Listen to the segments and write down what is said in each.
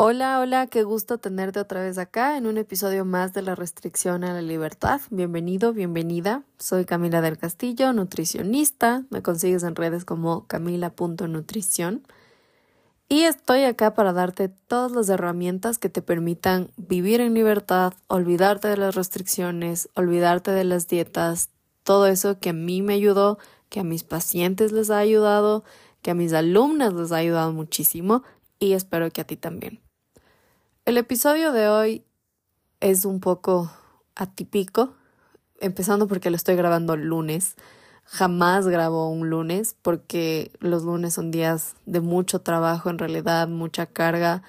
Hola, hola, qué gusto tenerte otra vez acá en un episodio más de la restricción a la libertad. Bienvenido, bienvenida. Soy Camila del Castillo, nutricionista. Me consigues en redes como camila.nutrición. Y estoy acá para darte todas las herramientas que te permitan vivir en libertad, olvidarte de las restricciones, olvidarte de las dietas, todo eso que a mí me ayudó, que a mis pacientes les ha ayudado, que a mis alumnas les ha ayudado muchísimo y espero que a ti también. El episodio de hoy es un poco atípico, empezando porque lo estoy grabando el lunes. Jamás grabo un lunes porque los lunes son días de mucho trabajo, en realidad, mucha carga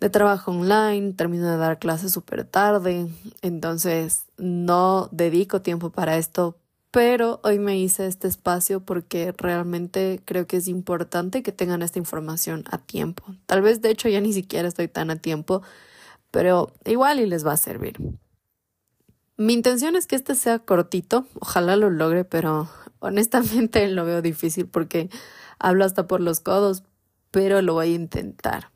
de trabajo online, termino de dar clases súper tarde, entonces no dedico tiempo para esto, pero hoy me hice este espacio porque realmente creo que es importante que tengan esta información a tiempo. Tal vez de hecho ya ni siquiera estoy tan a tiempo, pero igual y les va a servir. Mi intención es que este sea cortito, ojalá lo logre, pero honestamente lo veo difícil porque hablo hasta por los codos, pero lo voy a intentar.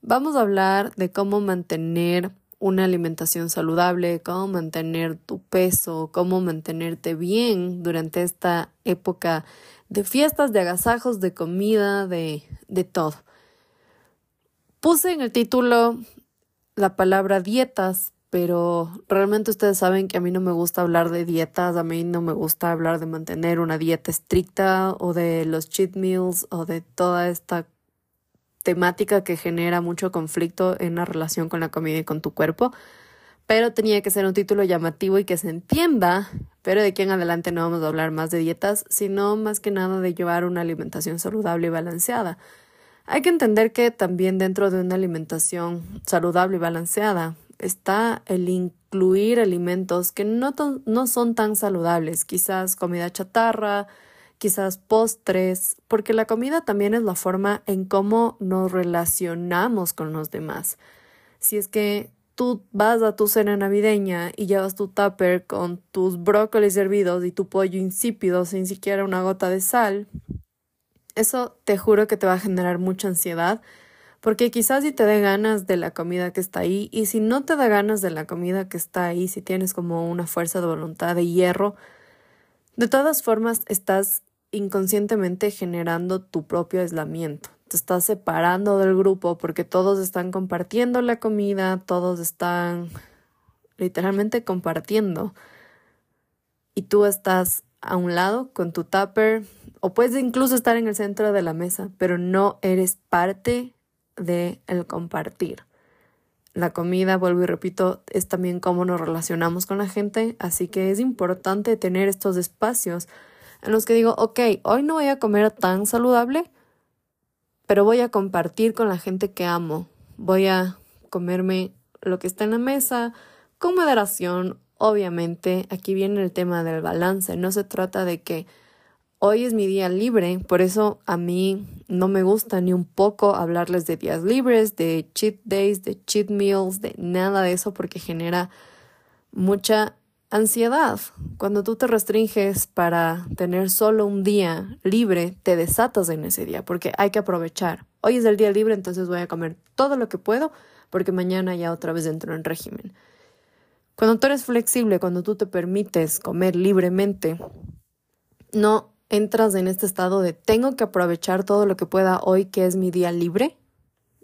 Vamos a hablar de cómo mantener una alimentación saludable, cómo mantener tu peso, cómo mantenerte bien durante esta época de fiestas, de agasajos, de comida, de, de todo. Puse en el título la palabra dietas, pero realmente ustedes saben que a mí no me gusta hablar de dietas, a mí no me gusta hablar de mantener una dieta estricta o de los cheat meals o de toda esta temática que genera mucho conflicto en la relación con la comida y con tu cuerpo, pero tenía que ser un título llamativo y que se entienda, pero de aquí en adelante no vamos a hablar más de dietas, sino más que nada de llevar una alimentación saludable y balanceada. Hay que entender que también dentro de una alimentación saludable y balanceada está el incluir alimentos que no, no son tan saludables, quizás comida chatarra, quizás postres, porque la comida también es la forma en cómo nos relacionamos con los demás. Si es que tú vas a tu cena navideña y llevas tu tupper con tus brócolis hervidos y tu pollo insípido sin siquiera una gota de sal, eso te juro que te va a generar mucha ansiedad, porque quizás si te dé ganas de la comida que está ahí y si no te da ganas de la comida que está ahí, si tienes como una fuerza de voluntad de hierro, de todas formas estás inconscientemente generando tu propio aislamiento. Te estás separando del grupo porque todos están compartiendo la comida, todos están literalmente compartiendo. Y tú estás a un lado con tu tupper o puedes incluso estar en el centro de la mesa, pero no eres parte de el compartir. La comida, vuelvo y repito, es también cómo nos relacionamos con la gente, así que es importante tener estos espacios en los que digo, ok, hoy no voy a comer tan saludable, pero voy a compartir con la gente que amo. Voy a comerme lo que está en la mesa con moderación, obviamente. Aquí viene el tema del balance. No se trata de que hoy es mi día libre, por eso a mí no me gusta ni un poco hablarles de días libres, de cheat days, de cheat meals, de nada de eso, porque genera mucha Ansiedad. Cuando tú te restringes para tener solo un día libre, te desatas en ese día porque hay que aprovechar. Hoy es el día libre, entonces voy a comer todo lo que puedo porque mañana ya otra vez entro en régimen. Cuando tú eres flexible, cuando tú te permites comer libremente, no entras en este estado de tengo que aprovechar todo lo que pueda hoy que es mi día libre,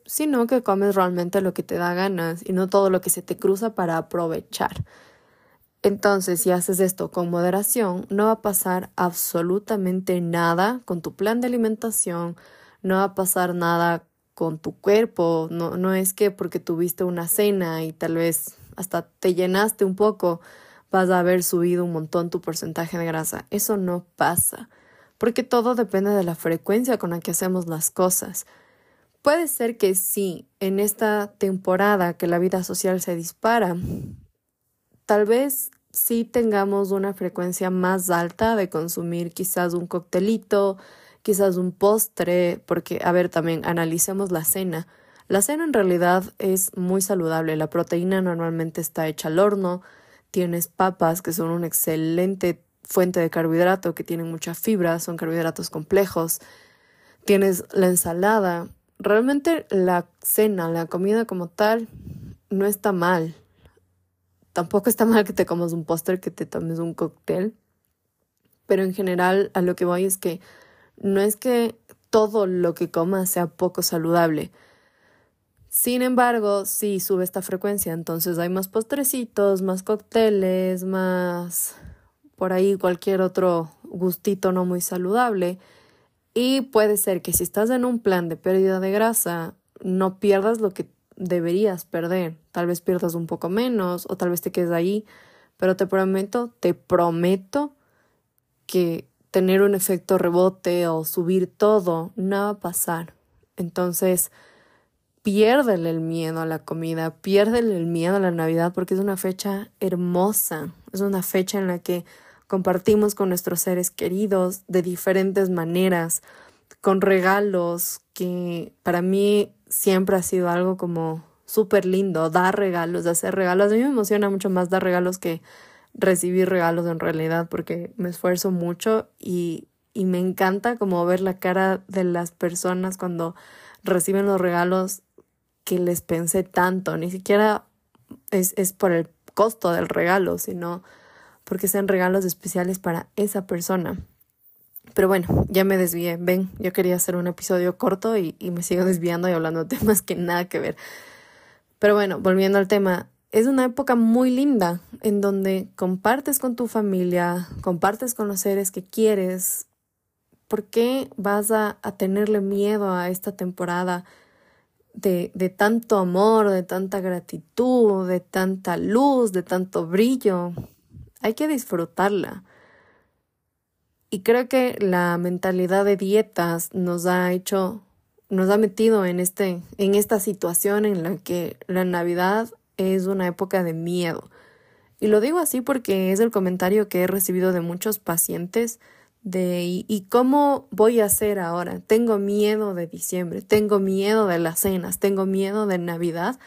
sino que comes realmente lo que te da ganas y no todo lo que se te cruza para aprovechar. Entonces, si haces esto con moderación, no va a pasar absolutamente nada con tu plan de alimentación, no va a pasar nada con tu cuerpo, no, no es que porque tuviste una cena y tal vez hasta te llenaste un poco, vas a haber subido un montón tu porcentaje de grasa. Eso no pasa, porque todo depende de la frecuencia con la que hacemos las cosas. Puede ser que sí, en esta temporada que la vida social se dispara, tal vez sí tengamos una frecuencia más alta de consumir quizás un coctelito, quizás un postre, porque, a ver, también analicemos la cena. La cena en realidad es muy saludable. La proteína normalmente está hecha al horno. Tienes papas, que son una excelente fuente de carbohidrato, que tienen mucha fibra, son carbohidratos complejos. Tienes la ensalada, realmente la cena, la comida como tal, no está mal. Tampoco está mal que te comas un póster, que te tomes un cóctel. Pero en general a lo que voy es que no es que todo lo que comas sea poco saludable. Sin embargo, sí sube esta frecuencia, entonces hay más postrecitos, más cócteles, más por ahí cualquier otro gustito no muy saludable. Y puede ser que si estás en un plan de pérdida de grasa, no pierdas lo que deberías perder. Tal vez pierdas un poco menos o tal vez te quedes ahí, pero te prometo, te prometo que tener un efecto rebote o subir todo no va a pasar. Entonces, piérdele el miedo a la comida, piérdele el miedo a la Navidad porque es una fecha hermosa, es una fecha en la que compartimos con nuestros seres queridos de diferentes maneras, con regalos, que para mí siempre ha sido algo como súper lindo, dar regalos, hacer regalos. A mí me emociona mucho más dar regalos que recibir regalos en realidad, porque me esfuerzo mucho y, y me encanta como ver la cara de las personas cuando reciben los regalos que les pensé tanto, ni siquiera es, es por el costo del regalo, sino porque sean regalos especiales para esa persona. Pero bueno, ya me desvié. Ven, yo quería hacer un episodio corto y, y me sigo desviando y hablando de temas que nada que ver. Pero bueno, volviendo al tema, es una época muy linda en donde compartes con tu familia, compartes con los seres que quieres. ¿Por qué vas a, tenerle miedo a esta temporada de, de tanto amor, de tanta gratitud, de tanta luz, de tanto brillo? hay que disfrutarla. Y creo que la mentalidad de dietas nos ha hecho, nos ha metido en este, en esta situación en la que la Navidad es una época de miedo. Y lo digo así porque es el comentario que he recibido de muchos pacientes de ¿y, cómo voy a hacer ahora? Tengo miedo de diciembre, tengo miedo de las cenas, tengo miedo de Navidad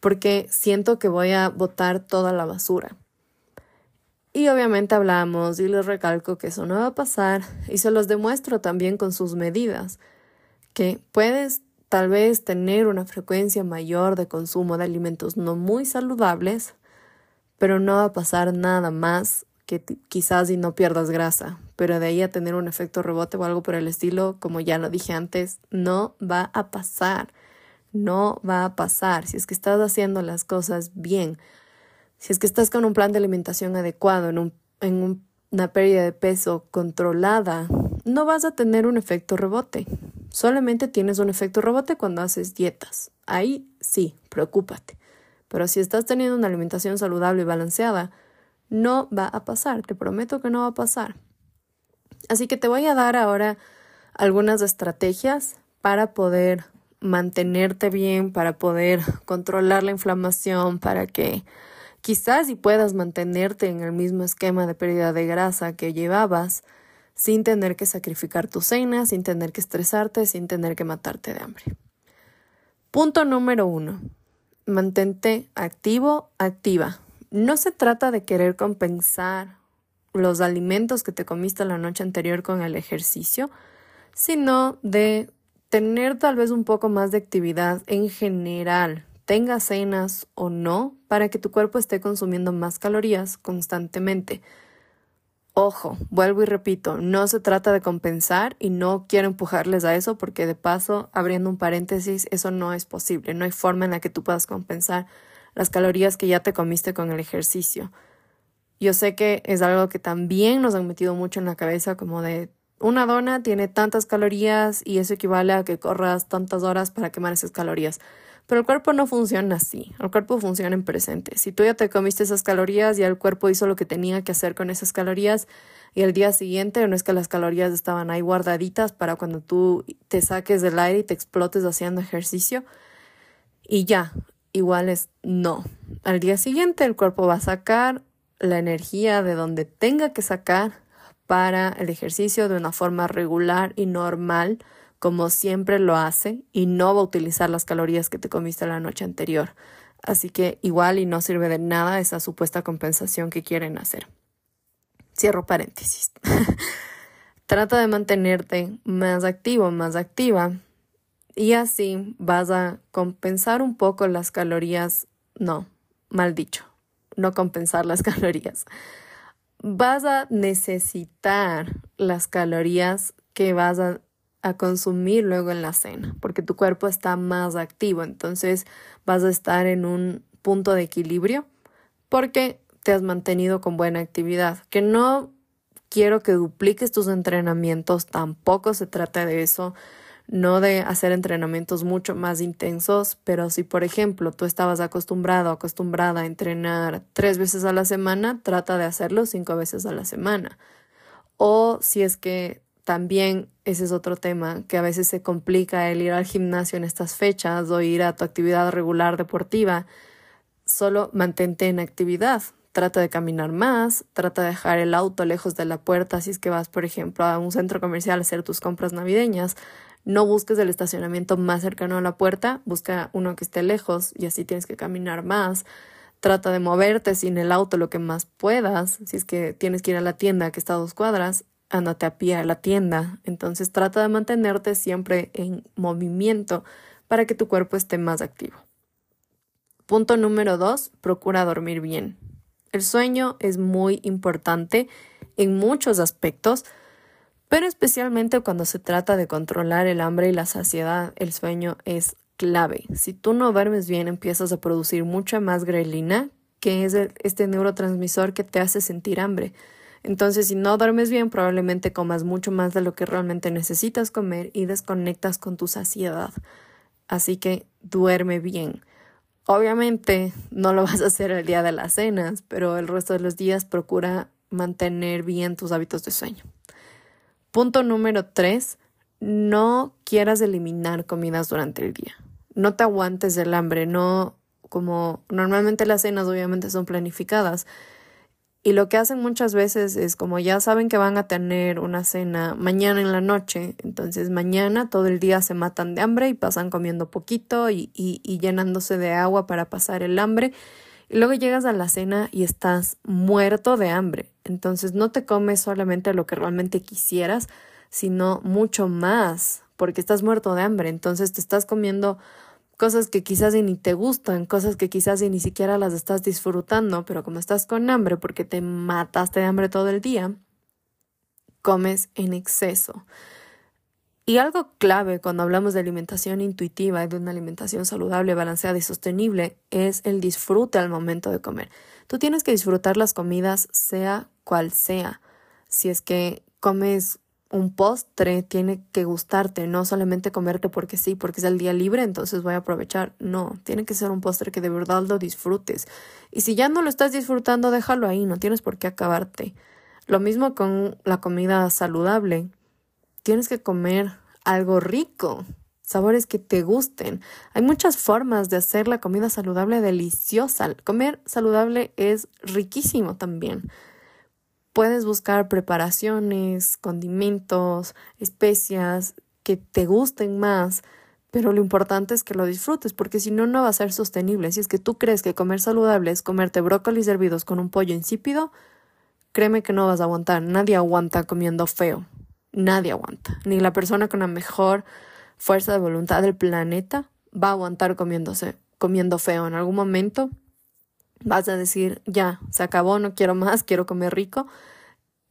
porque siento que voy a botar toda la basura. Y obviamente hablamos y les recalco que eso no va a pasar y se los demuestro también con sus medidas, que puedes tal vez tener una frecuencia mayor de consumo de alimentos no muy saludables, pero no va a pasar nada más que quizás y no pierdas grasa, pero de ahí a tener un efecto rebote o algo por el estilo, como ya lo dije antes, no va a pasar, no va a pasar. Si es que estás haciendo las cosas bien si es que estás con un plan de alimentación adecuado, en, en una pérdida de peso controlada, no vas a tener un efecto rebote. Solamente tienes un efecto rebote cuando haces dietas. Ahí sí, preocúpate. Pero si estás teniendo una alimentación saludable y balanceada, no va a pasar, te prometo que no va a pasar. Así que te voy a dar ahora algunas estrategias para poder mantenerte bien, para poder controlar la inflamación, para que Quizás si puedas mantenerte en el mismo esquema de pérdida de grasa que llevabas, sin tener que sacrificar tu cena, sin tener que estresarte, sin tener que matarte de hambre. Punto número uno. Mantente activo, activa. No se trata de querer compensar los alimentos que te comiste la noche anterior con el ejercicio, sino de tener tal vez un poco más de actividad en general tenga cenas o no, para que tu cuerpo esté consumiendo más calorías constantemente. Ojo, vuelvo y repito, no se trata de compensar y no quiero empujarles a eso porque de paso, abriendo un paréntesis, eso no es posible, no hay forma en la que tú puedas compensar las calorías que ya te comiste con el ejercicio. Yo sé que es algo que también nos han metido mucho en la cabeza como de una dona tiene tantas calorías y eso equivale a que corras tantas horas para quemar esas calorías. Pero el cuerpo no funciona así, el cuerpo funciona en presente. Si tú ya te comiste esas calorías, ya el cuerpo hizo lo que tenía que hacer con esas calorías y el día siguiente no es que las calorías estaban ahí guardaditas para cuando tú te saques del aire y te explotes haciendo ejercicio y ya, igual es no. Al día siguiente el cuerpo va a sacar la energía de donde tenga que sacar para el ejercicio de una forma regular y normal como siempre lo hace y no va a utilizar las calorías que te comiste la noche anterior. Así que igual y no sirve de nada esa supuesta compensación que quieren hacer. Cierro paréntesis. Trata de mantenerte más activo, más activa. Y así vas a compensar un poco las calorías, no, mal dicho, no compensar las calorías. Vas a necesitar las calorías que vas a, a, consumir luego en la cena, porque tu cuerpo está más activo, entonces vas a estar en un punto de equilibrio porque te has mantenido con buena actividad, que no quiero que dupliques tus entrenamientos, tampoco se trata de eso, no de hacer entrenamientos mucho más intensos, pero si por ejemplo tú estabas acostumbrado acostumbrada a entrenar tres veces a la semana, trata de hacerlo cinco veces a la semana. O si es que también ese es otro tema, que a veces se complica el ir al gimnasio en estas fechas o ir a tu actividad regular deportiva, solo mantente en actividad. Trata de caminar más, trata de dejar el auto lejos de la puerta si es que vas, por ejemplo, a un centro comercial a hacer tus compras navideñas. No busques el estacionamiento más cercano a la puerta, busca uno que esté lejos y así tienes que caminar más. Trata de moverte sin el auto lo que más puedas. Si es que tienes que ir a la tienda que está a dos cuadras, ándate a pie a la tienda. Entonces trata de mantenerte siempre en movimiento para que tu cuerpo esté más activo. Punto número dos, procura dormir bien. El sueño es muy importante en muchos aspectos, pero especialmente cuando se trata de controlar el hambre y la saciedad, el sueño es clave. Si tú no duermes bien, empiezas a producir mucha más grelina, que es este neurotransmisor que te hace sentir hambre. Entonces, si no duermes bien, probablemente comas mucho más de lo que realmente necesitas comer y desconectas con tu saciedad. Así que duerme bien. Obviamente no lo vas a hacer el día de las cenas, pero el resto de los días procura mantener bien tus hábitos de sueño. Punto número tres, no quieras eliminar comidas durante el día. No te aguantes del hambre, no como normalmente las cenas obviamente son planificadas. Y lo que hacen muchas veces es como ya saben que van a tener una cena mañana en la noche, entonces mañana todo el día se matan de hambre y pasan comiendo poquito y, y, y llenándose de agua para pasar el hambre. Y luego llegas a la cena y estás muerto de hambre. Entonces no te comes solamente lo que realmente quisieras, sino mucho más, porque estás muerto de hambre. Entonces te estás comiendo cosas que quizás ni te gustan, cosas que quizás ni siquiera las estás disfrutando, pero como estás con hambre porque te mataste de hambre todo el día, comes en exceso. Y algo clave cuando hablamos de alimentación intuitiva y de una alimentación saludable, balanceada y sostenible es el disfrute al momento de comer. Tú tienes que disfrutar las comidas sea cual sea. Si es que comes un postre, tiene que gustarte, no solamente comerte porque sí, porque es el día libre, entonces voy a aprovechar. No, tiene que ser un postre que de verdad lo disfrutes. Y si ya no lo estás disfrutando, déjalo ahí, no tienes por qué acabarte. Lo mismo con la comida saludable. Tienes que comer algo rico, sabores que te gusten. Hay muchas formas de hacer la comida saludable deliciosa. Comer saludable es riquísimo también. Puedes buscar preparaciones, condimentos, especias que te gusten más, pero lo importante es que lo disfrutes, porque si no, no va a ser sostenible. Si es que tú crees que comer saludable es comerte brócolis hervidos con un pollo insípido, créeme que no vas a aguantar. Nadie aguanta comiendo feo. Nadie aguanta. Ni la persona con la mejor fuerza de voluntad del planeta va a aguantar comiéndose, comiendo feo. En algún momento vas a decir, ya, se acabó, no quiero más, quiero comer rico.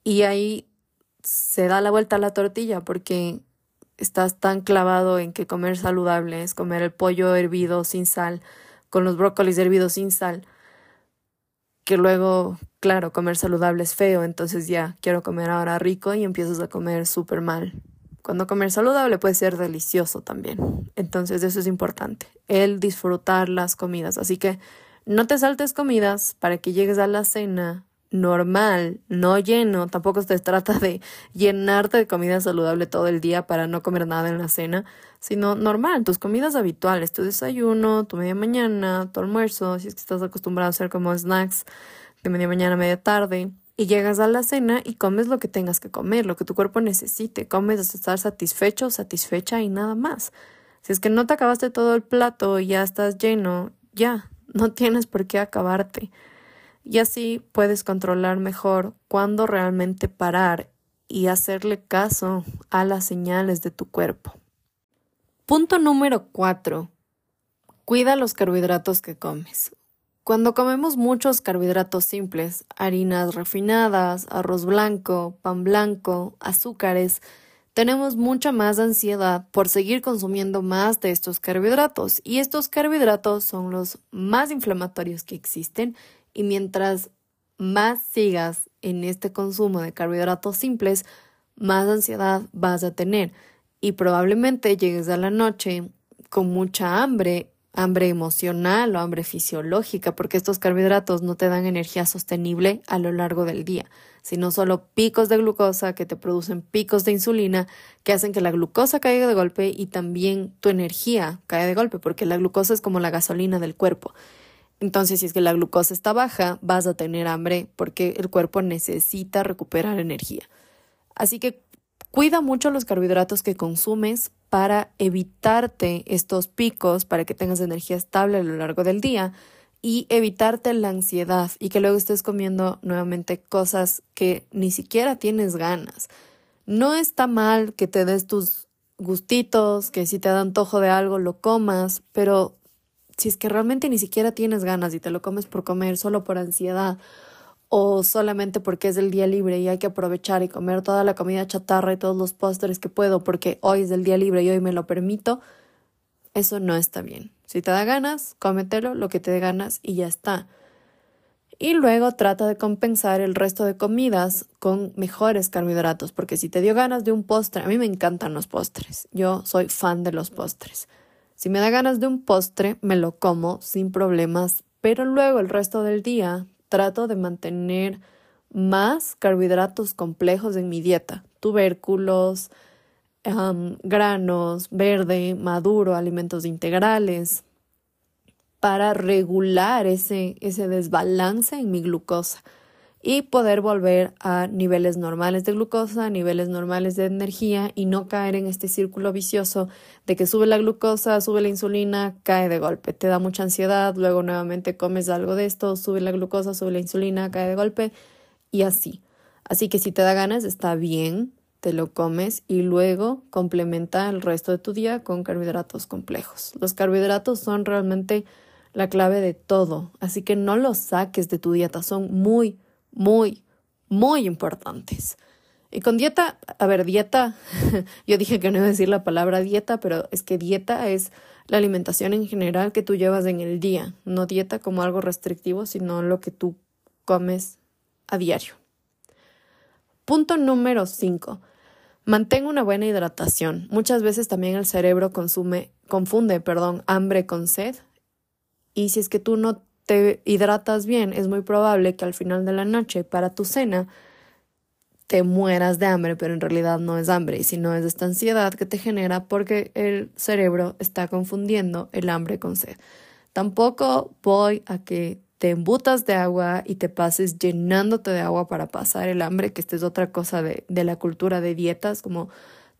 Y ahí se da la vuelta a la tortilla porque estás tan clavado en que comer saludable es comer el pollo hervido sin sal, con los brócolis hervidos sin sal, que luego, claro, comer saludable es feo, entonces ya quiero comer ahora rico y empiezas a comer súper mal. Cuando comer saludable puede ser delicioso también. Entonces eso es importante, el disfrutar las comidas. Así que no te saltes comidas para que llegues a la cena normal, no lleno, tampoco se trata de llenarte de comida saludable todo el día para no comer nada en la cena, sino normal, tus comidas habituales, tu desayuno, tu media mañana, tu almuerzo, si es que estás acostumbrado a hacer como snacks de media mañana, media tarde, y llegas a la cena y comes lo que tengas que comer, lo que tu cuerpo necesite, comes hasta estar satisfecho, satisfecha y nada más. Si es que no te acabaste todo el plato y ya estás lleno, ya, no tienes por qué acabarte. Y así puedes controlar mejor cuándo realmente parar y hacerle caso a las señales de tu cuerpo. Punto número 4. Cuida los carbohidratos que comes. Cuando comemos muchos carbohidratos simples, harinas refinadas, arroz blanco, pan blanco, azúcares, tenemos mucha más ansiedad por seguir consumiendo más de estos carbohidratos. Y estos carbohidratos son los más inflamatorios que existen. Y mientras más sigas en este consumo de carbohidratos simples, más ansiedad vas a tener. Y probablemente llegues a la noche con mucha hambre hambre emocional o hambre fisiológica, porque estos carbohidratos no te dan energía sostenible a lo largo del día, sino solo picos de glucosa que te producen picos de insulina que hacen que la glucosa caiga de golpe y también tu energía caiga de golpe, porque la glucosa es como la gasolina del cuerpo. Entonces, si es que la glucosa está baja, vas a tener hambre porque el cuerpo necesita recuperar energía. Así que cuida mucho los carbohidratos que consumes para evitarte estos picos, para que tengas energía estable a lo largo del día y evitarte la ansiedad y que luego estés comiendo nuevamente cosas que ni siquiera tienes ganas. No está mal que te des tus gustitos, que si te da antojo de algo lo comas, pero si es que realmente ni siquiera tienes ganas y te lo comes por comer solo por ansiedad o solamente porque es el día libre y hay que aprovechar y comer toda la comida chatarra y todos los postres que puedo porque hoy es el día libre y hoy me lo permito, eso no está bien. Si te da ganas, cómetelo lo que te dé ganas y ya está. Y luego trata de compensar el resto de comidas con mejores carbohidratos, porque si te dio ganas de un postre, a mí me encantan los postres, yo soy fan de los postres. Si me da ganas de un postre, me lo como sin problemas, pero luego el resto del día trato de mantener más carbohidratos complejos en mi dieta, tubérculos, granos, verde, maduro, alimentos integrales, para regular ese, ese desbalance en mi glucosa y poder volver a niveles normales de glucosa, niveles normales de energía y no caer en este círculo vicioso de que sube la glucosa, sube la insulina, cae de golpe, te da mucha ansiedad, luego nuevamente comes algo de esto, sube la glucosa, sube la insulina, cae de golpe y así. Así que si te da ganas, está bien, te lo comes y luego complementa el resto de tu día con carbohidratos complejos. Los carbohidratos son realmente la clave de todo, así que no los saques de tu dieta, son muy, muy, muy importantes. Y con dieta, a ver, dieta, yo dije que no iba a decir la palabra dieta, pero es que dieta es la alimentación en general que tú llevas en el día, no dieta como algo restrictivo, sino lo que tú comes a diario. Punto número 5. Mantén una buena hidratación. Muchas veces también el cerebro consume, confunde, perdón, hambre con sed. Y si es que tú no te hidratas bien, es muy probable que al final de la noche, para tu cena, te mueras de hambre, pero en realidad no es hambre, sino es esta ansiedad que te genera porque el cerebro está confundiendo el hambre con sed. Tampoco voy a que te embutas de agua y te pases llenándote de agua para pasar el hambre, que esta es otra cosa de, de la cultura de dietas, como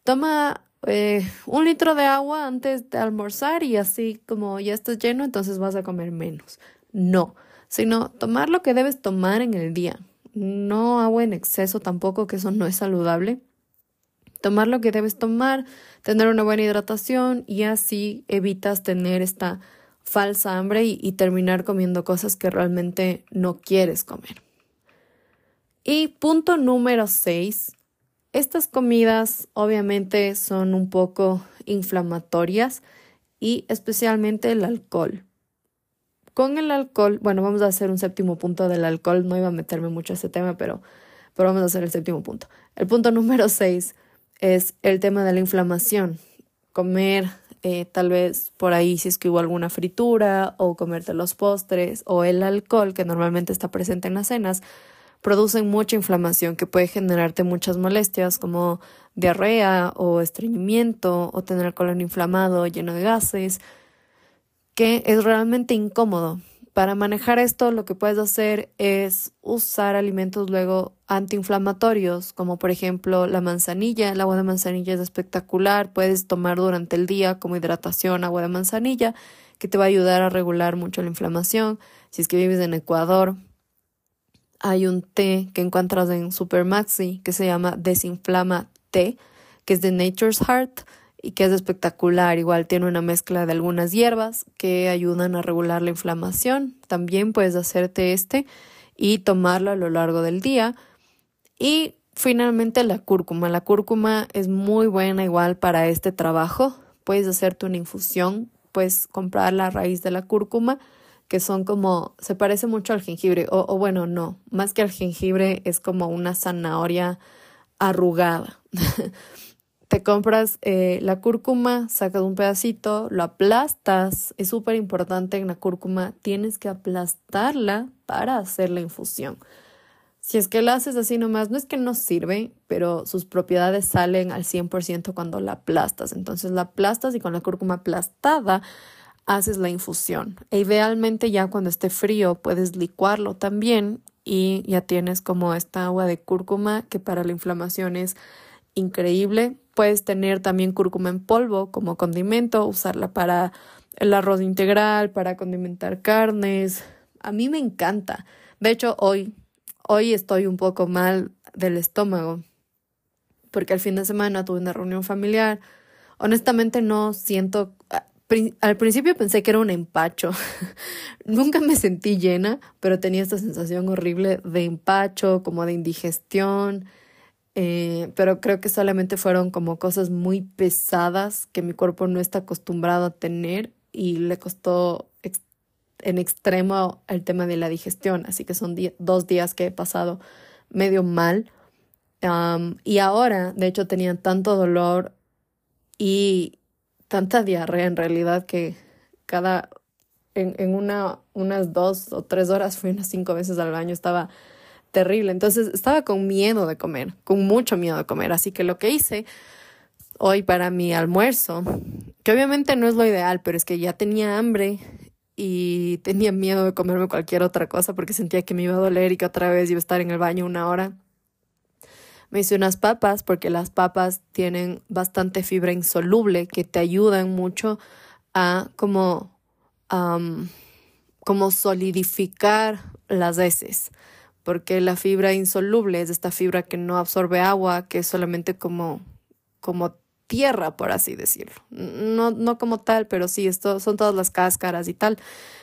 toma eh, un litro de agua antes de almorzar y así como ya estás lleno, entonces vas a comer menos no, sino tomar lo que debes tomar en el día. No agua en exceso tampoco, que eso no es saludable. Tomar lo que debes tomar, tener una buena hidratación y así evitas tener esta falsa hambre y, y terminar comiendo cosas que realmente no quieres comer. Y punto número 6. Estas comidas obviamente son un poco inflamatorias y especialmente el alcohol. Con el alcohol, bueno, vamos a hacer un séptimo punto del alcohol. No iba a meterme mucho a ese tema, pero, pero vamos a hacer el séptimo punto. El punto número seis es el tema de la inflamación. Comer eh, tal vez por ahí si es que hubo alguna fritura o comerte los postres o el alcohol que normalmente está presente en las cenas producen mucha inflamación que puede generarte muchas molestias como diarrea o estreñimiento o tener el colon inflamado lleno de gases que es realmente incómodo. Para manejar esto, lo que puedes hacer es usar alimentos luego antiinflamatorios, como por ejemplo la manzanilla. El agua de manzanilla es espectacular. Puedes tomar durante el día como hidratación agua de manzanilla, que te va a ayudar a regular mucho la inflamación. Si es que vives en Ecuador, hay un té que encuentras en Supermaxi que se llama Desinflama Té, que es de Nature's Heart y que es espectacular. Igual tiene una mezcla de algunas hierbas que ayudan a regular la inflamación. También puedes hacerte este y tomarlo a lo largo del día. Y finalmente la cúrcuma. La cúrcuma es muy buena igual para este trabajo. Puedes hacerte una infusión, puedes comprar la raíz de la cúrcuma, que son como, se parece mucho al jengibre, o, o bueno, no, más que al jengibre es como una zanahoria arrugada. te compras eh, la cúrcuma, sacas un pedacito, lo aplastas. Es súper importante en la cúrcuma, tienes que aplastarla para hacer la infusión. Si es que la haces así nomás, no es que no sirve, pero sus propiedades salen al 100% cuando la aplastas. Entonces la aplastas y con la cúrcuma aplastada haces la infusión. E idealmente ya cuando esté frío puedes licuarlo también y ya tienes como esta agua de cúrcuma que para la inflamación es increíble. Puedes tener también cúrcuma en polvo como condimento, usarla para el arroz integral, para condimentar carnes. A mí me encanta. De hecho, hoy, hoy estoy un poco mal del estómago porque al fin de semana tuve una reunión familiar. Honestamente no siento, al principio pensé que era un empacho. Nunca me sentí llena, pero tenía esta sensación horrible de empacho, como de indigestión. Eh, pero creo que solamente fueron como cosas muy pesadas que mi cuerpo no está acostumbrado a tener y le costó en extremo el tema de la digestión. Así que son dos días que he pasado medio mal. y ahora, de hecho, tenía tanto dolor y tanta diarrea en realidad que cada, en, en una, unas dos o tres horas fui unas cinco veces al baño, estaba terrible. Entonces estaba con miedo de comer, con mucho miedo de comer. Así que lo que hice hoy para mi almuerzo, que obviamente no es lo ideal, pero es que ya tenía hambre y tenía miedo de comerme cualquier otra cosa porque sentía que me iba a doler y que otra vez iba a estar en el baño una hora. Me hice unas papas porque las papas tienen bastante fibra insoluble que te ayudan mucho a como, como solidificar las heces porque la fibra insoluble es esta fibra que no absorbe agua, que es solamente como, como tierra, por así decirlo. No, no como tal, pero sí, esto son todas las cáscaras y tal.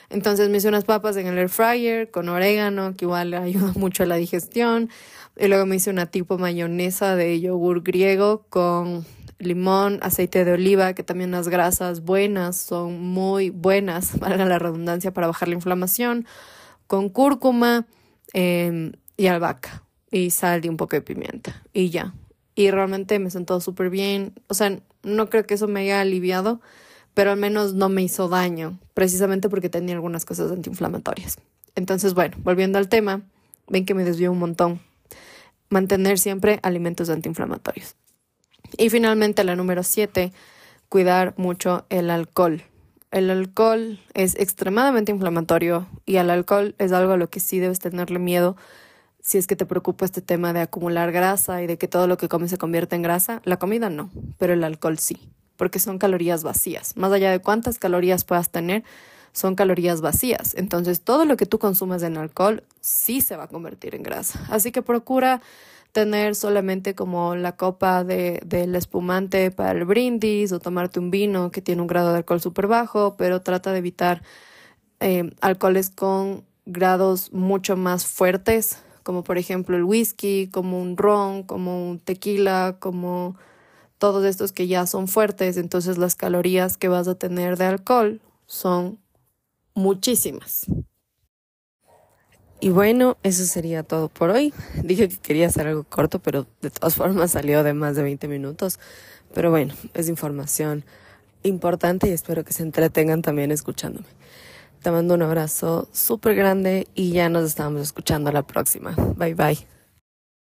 Entonces me hice unas papas en el air fryer con orégano, que igual ayuda mucho a la digestión. Y luego me hice una tipo mayonesa de yogur griego con limón, aceite de oliva, que también las grasas buenas son muy buenas, valga la redundancia, para bajar la inflamación, con cúrcuma Em, y albahaca y sal y un poco de pimienta y ya. Y realmente me sentó súper bien. O sea, no creo que eso me haya aliviado, pero al menos no me hizo daño, precisamente porque tenía algunas cosas antiinflamatorias. Entonces, bueno, volviendo al tema, ven que me desvió un montón. Mantener siempre alimentos antiinflamatorios. Y finalmente, la número siete, cuidar mucho el alcohol. El alcohol es extremadamente inflamatorio y al alcohol es algo a lo que sí debes tenerle miedo si es que te preocupa este tema de acumular grasa y de que todo lo que comes se convierte en grasa. La comida no, pero el alcohol sí, porque son calorías vacías. Más allá de cuántas calorías puedas tener, son calorías vacías. Entonces todo lo que tú consumas en alcohol sí se va a convertir en grasa. Así que procura tener solamente como la copa de, del espumante para el brindis o tomarte un vino que tiene un grado de alcohol súper bajo, pero trata de evitar eh, alcoholes con grados mucho más fuertes, como por ejemplo el whisky, como un ron, como un tequila, como todos estos que ya son fuertes, entonces las calorías que vas a tener de alcohol son muchísimas. Y bueno, eso sería todo por hoy. Dije que quería hacer algo corto, pero de todas formas salió de más de 20 minutos. Pero bueno, es información importante y espero que se entretengan también escuchándome. Te mando un abrazo súper grande y ya nos estamos escuchando la próxima. Bye bye.